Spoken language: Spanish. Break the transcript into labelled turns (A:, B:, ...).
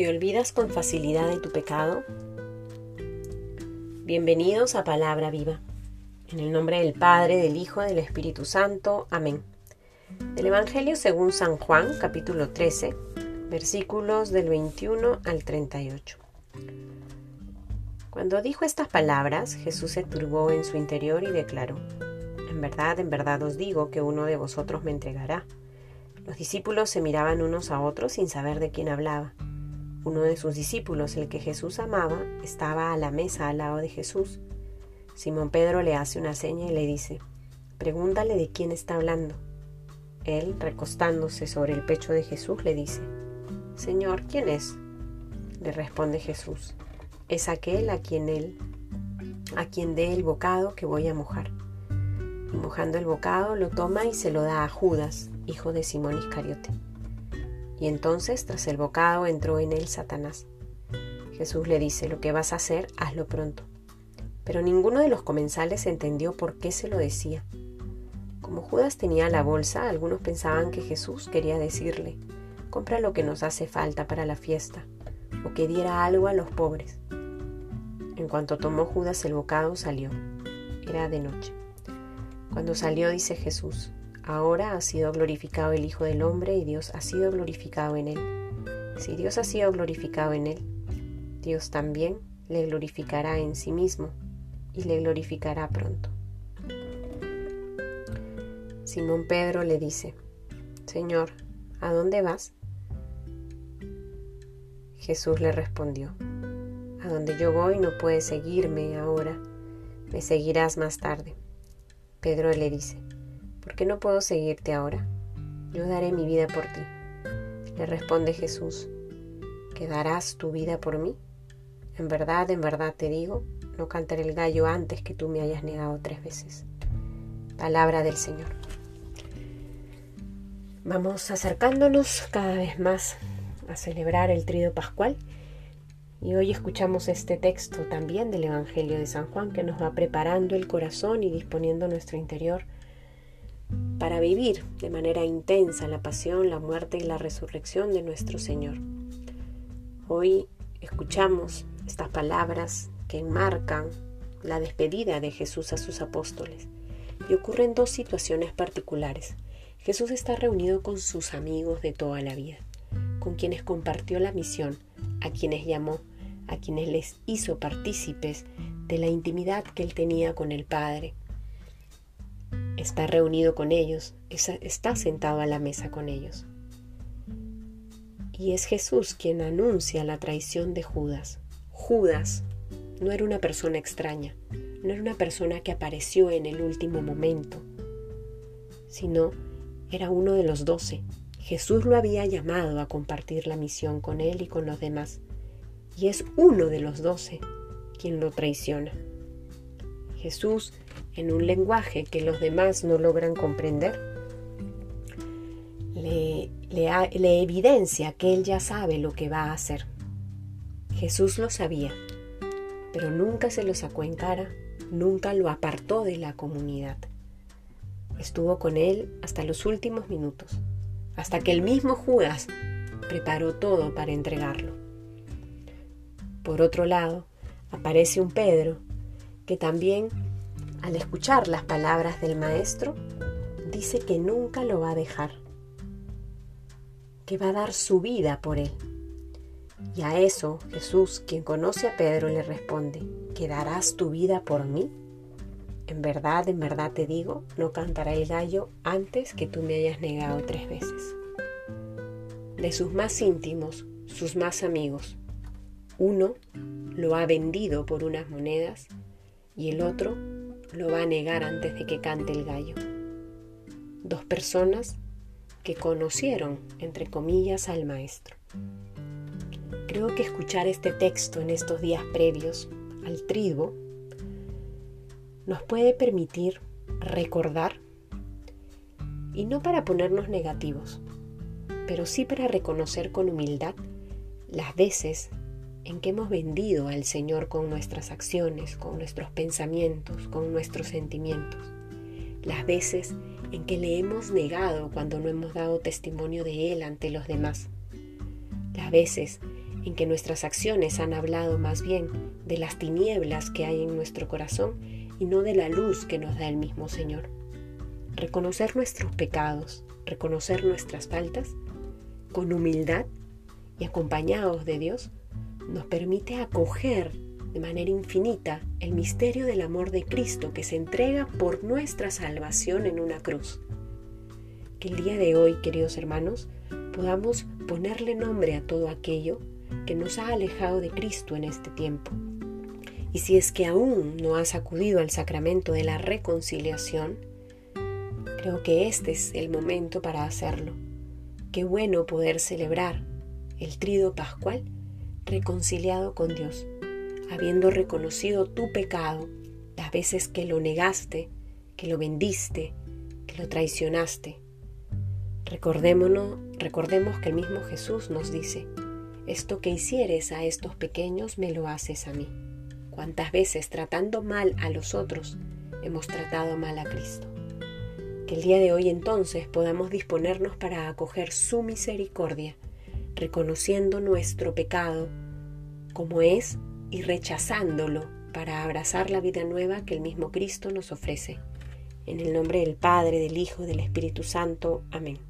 A: ¿Te olvidas con facilidad de tu pecado? Bienvenidos a Palabra Viva. En el nombre del Padre, del Hijo, del Espíritu Santo. Amén. Del Evangelio según San Juan, capítulo 13, versículos del 21 al 38. Cuando dijo estas palabras, Jesús se turbó en su interior y declaró, En verdad, en verdad os digo que uno de vosotros me entregará. Los discípulos se miraban unos a otros sin saber de quién hablaba. Uno de sus discípulos, el que Jesús amaba, estaba a la mesa al lado de Jesús. Simón Pedro le hace una seña y le dice, pregúntale de quién está hablando. Él, recostándose sobre el pecho de Jesús, le dice, Señor, ¿quién es? Le responde Jesús, es aquel a quien él, a quien dé el bocado que voy a mojar. Y mojando el bocado lo toma y se lo da a Judas, hijo de Simón Iscariote. Y entonces, tras el bocado, entró en él Satanás. Jesús le dice, lo que vas a hacer, hazlo pronto. Pero ninguno de los comensales entendió por qué se lo decía. Como Judas tenía la bolsa, algunos pensaban que Jesús quería decirle, compra lo que nos hace falta para la fiesta, o que diera algo a los pobres. En cuanto tomó Judas el bocado, salió. Era de noche. Cuando salió, dice Jesús, Ahora ha sido glorificado el Hijo del Hombre y Dios ha sido glorificado en él. Si Dios ha sido glorificado en él, Dios también le glorificará en sí mismo y le glorificará pronto. Simón Pedro le dice, Señor, ¿a dónde vas? Jesús le respondió, A donde yo voy no puedes seguirme ahora, me seguirás más tarde. Pedro le dice, ¿por qué no puedo seguirte ahora? Yo daré mi vida por ti. Le responde Jesús, ¿que darás tu vida por mí? En verdad, en verdad te digo, no cantaré el gallo antes que tú me hayas negado tres veces. Palabra del Señor. Vamos acercándonos cada vez más a celebrar el trido pascual y hoy escuchamos este texto también del Evangelio de San Juan que nos va preparando el corazón y disponiendo nuestro interior para vivir de manera intensa la pasión, la muerte y la resurrección de nuestro Señor. Hoy escuchamos estas palabras que enmarcan la despedida de Jesús a sus apóstoles y ocurren dos situaciones particulares. Jesús está reunido con sus amigos de toda la vida, con quienes compartió la misión, a quienes llamó, a quienes les hizo partícipes de la intimidad que él tenía con el Padre, está reunido con ellos, está sentado a la mesa con ellos. Y es Jesús quien anuncia la traición de Judas. Judas no era una persona extraña, no era una persona que apareció en el último momento, sino era uno de los doce. Jesús lo había llamado a compartir la misión con él y con los demás, y es uno de los doce quien lo traiciona. Jesús en un lenguaje que los demás no logran comprender, le, le, evidencia que él ya sabe lo que va a hacer. Jesús lo sabía, pero nunca se lo sacó en cara, nunca lo apartó de la comunidad. Estuvo con él hasta los últimos minutos, hasta que el mismo Judas preparó todo para entregarlo. Por otro lado, aparece un Pedro que también al escuchar las palabras del Maestro, dice que nunca lo va a dejar, que va a dar su vida por él. Y a eso Jesús, quien conoce a Pedro, le responde, ¿que darás tu vida por mí? En verdad, en verdad te digo, no cantará el gallo antes que tú me hayas negado tres veces. De sus más íntimos, sus más amigos, uno lo ha vendido por unas monedas y el otro lo va a negar antes de que cante el gallo. Dos personas que conocieron, entre comillas, al maestro. Creo que escuchar este texto en estos días previos al trigo nos puede permitir recordar, y no para ponernos negativos, pero sí para reconocer con humildad las veces en que hemos vendido al Señor con nuestras acciones, con nuestros pensamientos, con nuestros sentimientos. Las veces en que le hemos negado cuando no hemos dado testimonio de Él ante los demás. Las veces en que nuestras acciones han hablado más bien de las tinieblas que hay en nuestro corazón y no de la luz que nos da el mismo Señor. Reconocer nuestros pecados, reconocer nuestras faltas, con humildad y acompañados de Dios, nos permite acoger de manera infinita el misterio del amor de Cristo que se entrega por nuestra salvación en una cruz. Que el día de hoy, queridos hermanos, podamos ponerle nombre a todo aquello que nos ha alejado de Cristo en este tiempo. Y si es que aún no has acudido al sacramento de la reconciliación, creo que este es el momento para hacerlo. Qué bueno poder celebrar el trido pascual reconciliado con Dios, habiendo reconocido tu pecado las veces que lo negaste, que lo vendiste, que lo traicionaste. Recordémonos, recordemos que el mismo Jesús nos dice, esto que hicieres a estos pequeños me lo haces a mí. ¿Cuántas veces tratando mal a los otros hemos tratado mal a Cristo? Que el día de hoy entonces podamos disponernos para acoger su misericordia, reconociendo nuestro pecado como es y rechazándolo para abrazar la vida nueva que el mismo Cristo nos ofrece. En el nombre del Padre, del Hijo, del Espíritu Santo. Amén.